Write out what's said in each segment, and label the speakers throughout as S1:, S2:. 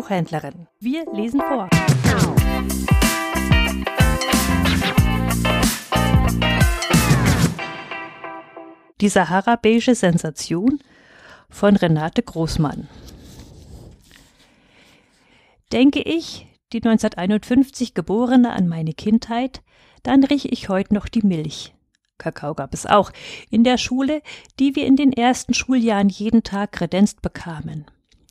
S1: Buchhändlerin. Wir lesen vor. Die Sahara-beige Sensation von Renate Großmann. Denke ich, die 1951 Geborene an meine Kindheit, dann rieche ich heute noch die Milch. Kakao gab es auch in der Schule, die wir in den ersten Schuljahren jeden Tag kredenzt bekamen.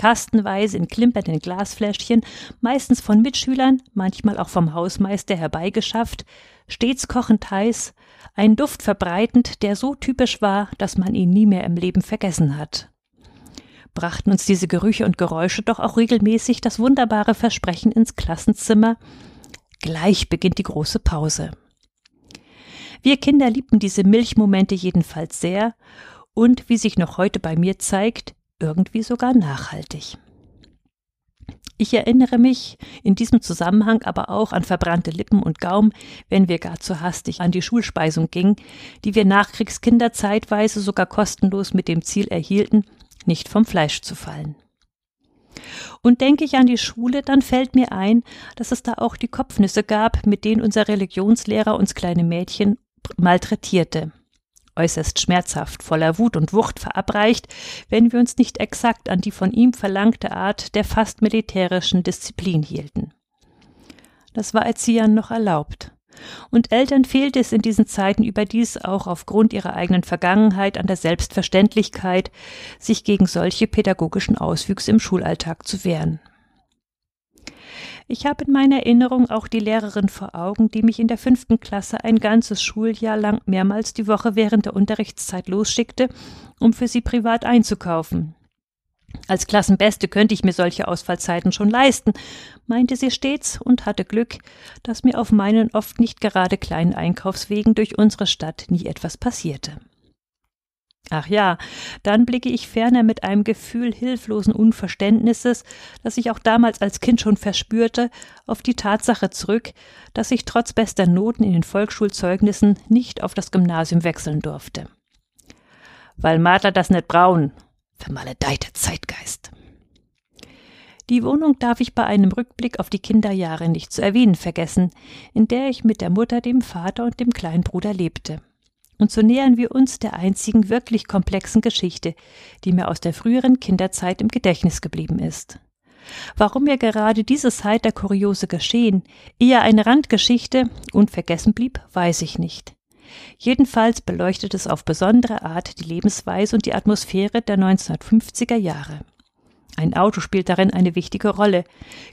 S1: Kastenweise in klimpernden Glasfläschchen, meistens von Mitschülern, manchmal auch vom Hausmeister herbeigeschafft, stets kochend heiß, ein Duft verbreitend, der so typisch war, dass man ihn nie mehr im Leben vergessen hat. Brachten uns diese Gerüche und Geräusche doch auch regelmäßig das wunderbare Versprechen ins Klassenzimmer, gleich beginnt die große Pause. Wir Kinder liebten diese Milchmomente jedenfalls sehr und, wie sich noch heute bei mir zeigt, irgendwie sogar nachhaltig. Ich erinnere mich in diesem Zusammenhang aber auch an verbrannte Lippen und Gaum, wenn wir gar zu hastig an die Schulspeisung gingen, die wir Nachkriegskinder zeitweise sogar kostenlos mit dem Ziel erhielten, nicht vom Fleisch zu fallen. Und denke ich an die Schule, dann fällt mir ein, dass es da auch die Kopfnüsse gab, mit denen unser Religionslehrer uns kleine Mädchen malträtierte äußerst schmerzhaft, voller Wut und Wucht verabreicht, wenn wir uns nicht exakt an die von ihm verlangte Art der fast militärischen Disziplin hielten. Das war Erziehern noch erlaubt. Und Eltern fehlte es in diesen Zeiten überdies auch aufgrund ihrer eigenen Vergangenheit an der Selbstverständlichkeit, sich gegen solche pädagogischen Auswüchse im Schulalltag zu wehren. Ich habe in meiner Erinnerung auch die Lehrerin vor Augen, die mich in der fünften Klasse ein ganzes Schuljahr lang mehrmals die Woche während der Unterrichtszeit losschickte, um für sie privat einzukaufen. Als Klassenbeste könnte ich mir solche Ausfallzeiten schon leisten, meinte sie stets und hatte Glück, dass mir auf meinen oft nicht gerade kleinen Einkaufswegen durch unsere Stadt nie etwas passierte. Ach ja, dann blicke ich ferner mit einem Gefühl hilflosen Unverständnisses, das ich auch damals als Kind schon verspürte, auf die Tatsache zurück, dass ich trotz bester Noten in den Volksschulzeugnissen nicht auf das Gymnasium wechseln durfte. Weil Martha das nicht braun, vermaledeiter Zeitgeist. Die Wohnung darf ich bei einem Rückblick auf die Kinderjahre nicht zu erwähnen vergessen, in der ich mit der Mutter, dem Vater und dem kleinen Bruder lebte. Und so nähern wir uns der einzigen wirklich komplexen Geschichte, die mir aus der früheren Kinderzeit im Gedächtnis geblieben ist. Warum mir gerade dieses heiter kuriose Geschehen eher eine Randgeschichte unvergessen blieb, weiß ich nicht. Jedenfalls beleuchtet es auf besondere Art die Lebensweise und die Atmosphäre der 1950er Jahre. Ein Auto spielt darin eine wichtige Rolle.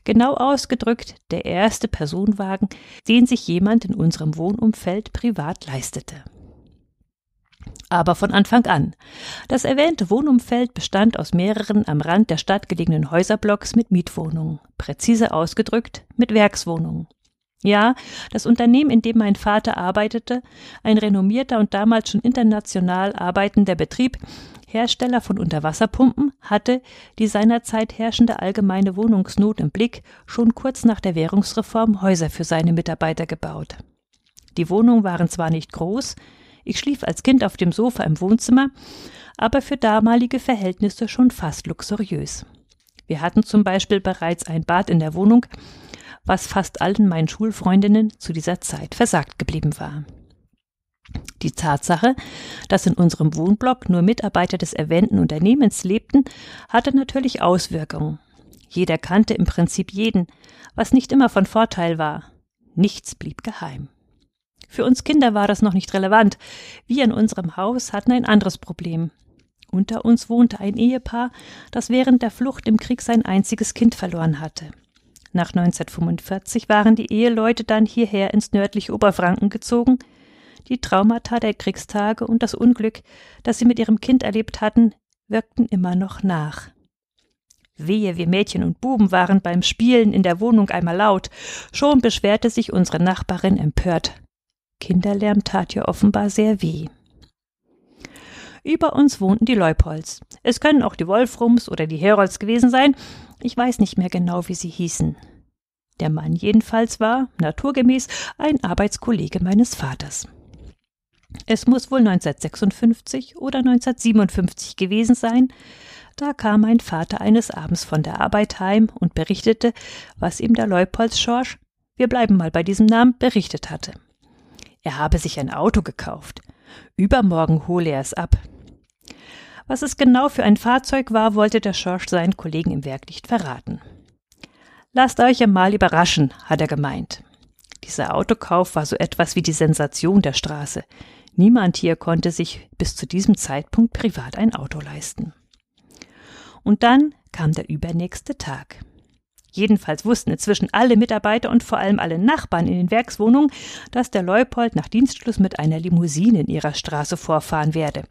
S1: Genau ausgedrückt der erste Personenwagen, den sich jemand in unserem Wohnumfeld privat leistete aber von Anfang an. Das erwähnte Wohnumfeld bestand aus mehreren am Rand der Stadt gelegenen Häuserblocks mit Mietwohnungen, präzise ausgedrückt mit Werkswohnungen. Ja, das Unternehmen, in dem mein Vater arbeitete, ein renommierter und damals schon international arbeitender Betrieb, Hersteller von Unterwasserpumpen, hatte die seinerzeit herrschende allgemeine Wohnungsnot im Blick schon kurz nach der Währungsreform Häuser für seine Mitarbeiter gebaut. Die Wohnungen waren zwar nicht groß, ich schlief als Kind auf dem Sofa im Wohnzimmer, aber für damalige Verhältnisse schon fast luxuriös. Wir hatten zum Beispiel bereits ein Bad in der Wohnung, was fast allen meinen Schulfreundinnen zu dieser Zeit versagt geblieben war. Die Tatsache, dass in unserem Wohnblock nur Mitarbeiter des erwähnten Unternehmens lebten, hatte natürlich Auswirkungen. Jeder kannte im Prinzip jeden, was nicht immer von Vorteil war. Nichts blieb geheim. Für uns Kinder war das noch nicht relevant. Wir in unserem Haus hatten ein anderes Problem. Unter uns wohnte ein Ehepaar, das während der Flucht im Krieg sein einziges Kind verloren hatte. Nach 1945 waren die Eheleute dann hierher ins nördliche Oberfranken gezogen. Die Traumata der Kriegstage und das Unglück, das sie mit ihrem Kind erlebt hatten, wirkten immer noch nach. Wehe, wir Mädchen und Buben waren beim Spielen in der Wohnung einmal laut. Schon beschwerte sich unsere Nachbarin empört. Kinderlärm tat ihr offenbar sehr weh. Über uns wohnten die Leupolds. Es können auch die Wolfrums oder die Herolds gewesen sein. Ich weiß nicht mehr genau, wie sie hießen. Der Mann jedenfalls war, naturgemäß, ein Arbeitskollege meines Vaters. Es muss wohl 1956 oder 1957 gewesen sein. Da kam mein Vater eines Abends von der Arbeit heim und berichtete, was ihm der Leupolds Schorsch, wir bleiben mal bei diesem Namen, berichtet hatte. Er habe sich ein Auto gekauft. Übermorgen hole er es ab. Was es genau für ein Fahrzeug war, wollte der Schorsch seinen Kollegen im Werk nicht verraten. Lasst euch einmal überraschen, hat er gemeint. Dieser Autokauf war so etwas wie die Sensation der Straße. Niemand hier konnte sich bis zu diesem Zeitpunkt privat ein Auto leisten. Und dann kam der übernächste Tag. Jedenfalls wussten inzwischen alle Mitarbeiter und vor allem alle Nachbarn in den Werkswohnungen, dass der Leupold nach Dienstschluss mit einer Limousine in ihrer Straße vorfahren werde.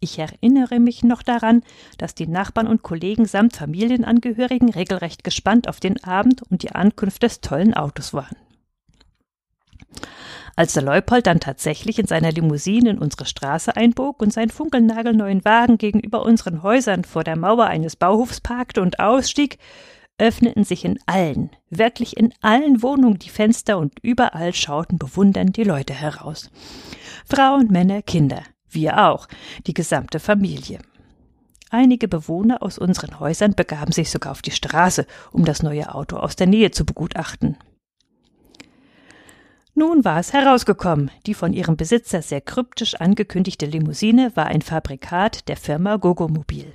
S1: Ich erinnere mich noch daran, dass die Nachbarn und Kollegen samt Familienangehörigen regelrecht gespannt auf den Abend und die Ankunft des tollen Autos waren. Als der Leupold dann tatsächlich in seiner Limousine in unsere Straße einbog und seinen funkelnagelneuen Wagen gegenüber unseren Häusern vor der Mauer eines Bauhofs parkte und ausstieg, öffneten sich in allen, wirklich in allen Wohnungen die Fenster und überall schauten bewundernd die Leute heraus. Frauen, Männer, Kinder, wir auch, die gesamte Familie. Einige Bewohner aus unseren Häusern begaben sich sogar auf die Straße, um das neue Auto aus der Nähe zu begutachten. Nun war es herausgekommen, die von ihrem Besitzer sehr kryptisch angekündigte Limousine war ein Fabrikat der Firma Gogomobil.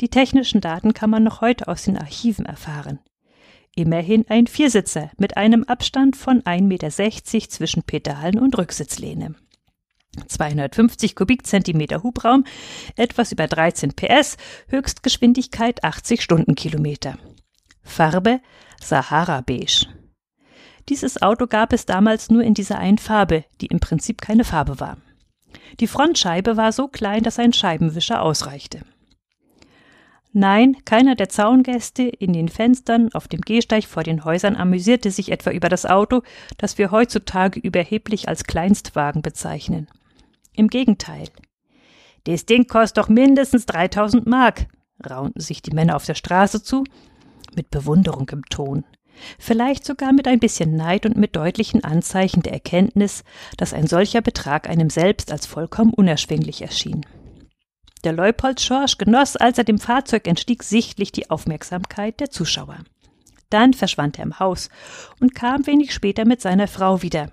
S1: Die technischen Daten kann man noch heute aus den Archiven erfahren. Immerhin ein Viersitzer mit einem Abstand von 1,60 Meter zwischen Pedalen und Rücksitzlehne. 250 Kubikzentimeter Hubraum, etwas über 13 PS, Höchstgeschwindigkeit 80 Stundenkilometer. Farbe Sahara Beige. Dieses Auto gab es damals nur in dieser einen Farbe, die im Prinzip keine Farbe war. Die Frontscheibe war so klein, dass ein Scheibenwischer ausreichte. Nein, keiner der Zaungäste in den Fenstern auf dem Gehsteig vor den Häusern amüsierte sich etwa über das Auto, das wir heutzutage überheblich als Kleinstwagen bezeichnen. Im Gegenteil. Das Ding kostet doch mindestens 3000 Mark, raunten sich die Männer auf der Straße zu, mit Bewunderung im Ton vielleicht sogar mit ein bisschen Neid und mit deutlichen Anzeichen der Erkenntnis, dass ein solcher Betrag einem selbst als vollkommen unerschwinglich erschien. Der Leupold Schorsch genoss, als er dem Fahrzeug entstieg, sichtlich die Aufmerksamkeit der Zuschauer. Dann verschwand er im Haus und kam wenig später mit seiner Frau wieder,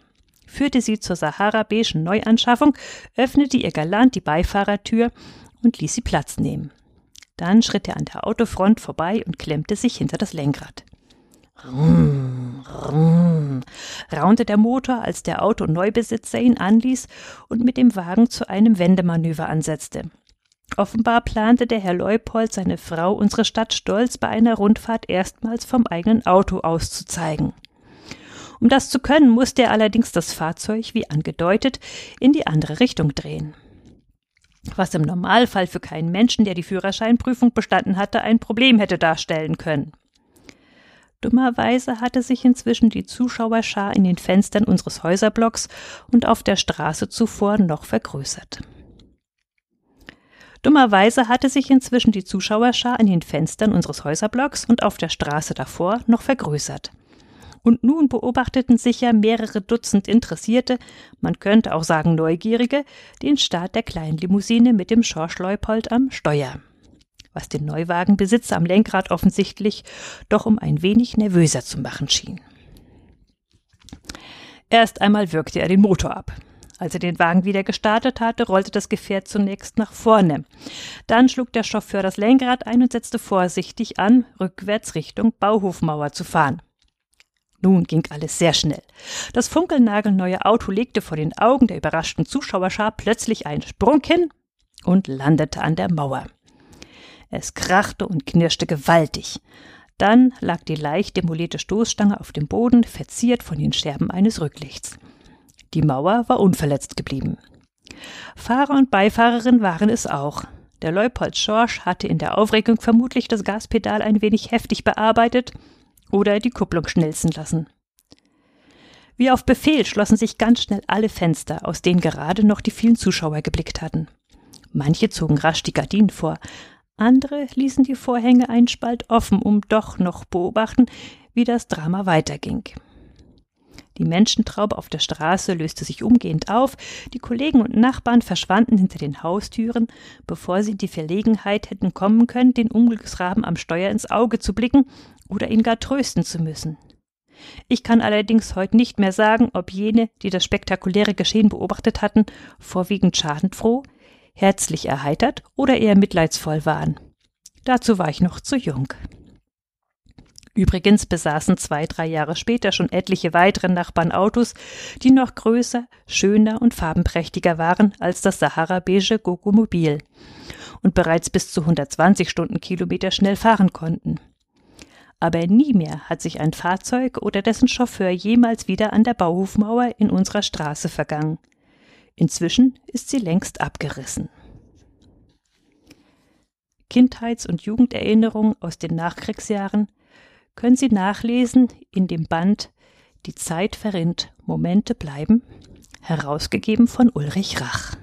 S1: führte sie zur Sahara-beigen Neuanschaffung, öffnete ihr galant die Beifahrertür und ließ sie Platz nehmen. Dann schritt er an der Autofront vorbei und klemmte sich hinter das Lenkrad. Rum, rum, raunte der Motor, als der Autoneubesitzer ihn anließ und mit dem Wagen zu einem Wendemanöver ansetzte. Offenbar plante der Herr Leupold seine Frau unsere Stadt stolz bei einer Rundfahrt erstmals vom eigenen Auto aus zu zeigen. Um das zu können, musste er allerdings das Fahrzeug, wie angedeutet, in die andere Richtung drehen. Was im Normalfall für keinen Menschen, der die Führerscheinprüfung bestanden hatte, ein Problem hätte darstellen können. Dummerweise hatte sich inzwischen die Zuschauerschar in den Fenstern unseres Häuserblocks und auf der Straße zuvor noch vergrößert. Dummerweise hatte sich inzwischen die Zuschauerschar in den Fenstern unseres Häuserblocks und auf der Straße davor noch vergrößert. Und nun beobachteten sicher mehrere Dutzend Interessierte, man könnte auch sagen Neugierige, den Start der kleinen Limousine mit dem Schorsch Leupold am Steuer was den Neuwagenbesitzer am Lenkrad offensichtlich doch um ein wenig nervöser zu machen schien. Erst einmal wirkte er den Motor ab. Als er den Wagen wieder gestartet hatte, rollte das Gefährt zunächst nach vorne. Dann schlug der Chauffeur das Lenkrad ein und setzte vorsichtig an, rückwärts Richtung Bauhofmauer zu fahren. Nun ging alles sehr schnell. Das funkelnagelneue Auto legte vor den Augen der überraschten Zuschauerschar plötzlich einen Sprung hin und landete an der Mauer. Es krachte und knirschte gewaltig. Dann lag die leicht demolierte Stoßstange auf dem Boden, verziert von den Scherben eines Rücklichts. Die Mauer war unverletzt geblieben. Fahrer und Beifahrerin waren es auch. Der Leupold Schorsch hatte in der Aufregung vermutlich das Gaspedal ein wenig heftig bearbeitet oder die Kupplung schnelzen lassen. Wie auf Befehl schlossen sich ganz schnell alle Fenster, aus denen gerade noch die vielen Zuschauer geblickt hatten. Manche zogen rasch die Gardinen vor, andere ließen die Vorhänge einen Spalt offen, um doch noch beobachten, wie das Drama weiterging. Die Menschentraube auf der Straße löste sich umgehend auf, die Kollegen und Nachbarn verschwanden hinter den Haustüren, bevor sie in die Verlegenheit hätten kommen können, den Unglücksraben am Steuer ins Auge zu blicken oder ihn gar trösten zu müssen. Ich kann allerdings heute nicht mehr sagen, ob jene, die das spektakuläre Geschehen beobachtet hatten, vorwiegend schadenfroh, herzlich erheitert oder eher mitleidsvoll waren. Dazu war ich noch zu jung. Übrigens besaßen zwei, drei Jahre später schon etliche weitere Nachbarn Autos, die noch größer, schöner und farbenprächtiger waren als das Sahara-beige Gogomobil und bereits bis zu 120 Stundenkilometer schnell fahren konnten. Aber nie mehr hat sich ein Fahrzeug oder dessen Chauffeur jemals wieder an der Bauhofmauer in unserer Straße vergangen. Inzwischen ist sie längst abgerissen. Kindheits- und Jugenderinnerungen aus den Nachkriegsjahren können Sie nachlesen in dem Band Die Zeit verrinnt, Momente bleiben, herausgegeben von Ulrich Rach.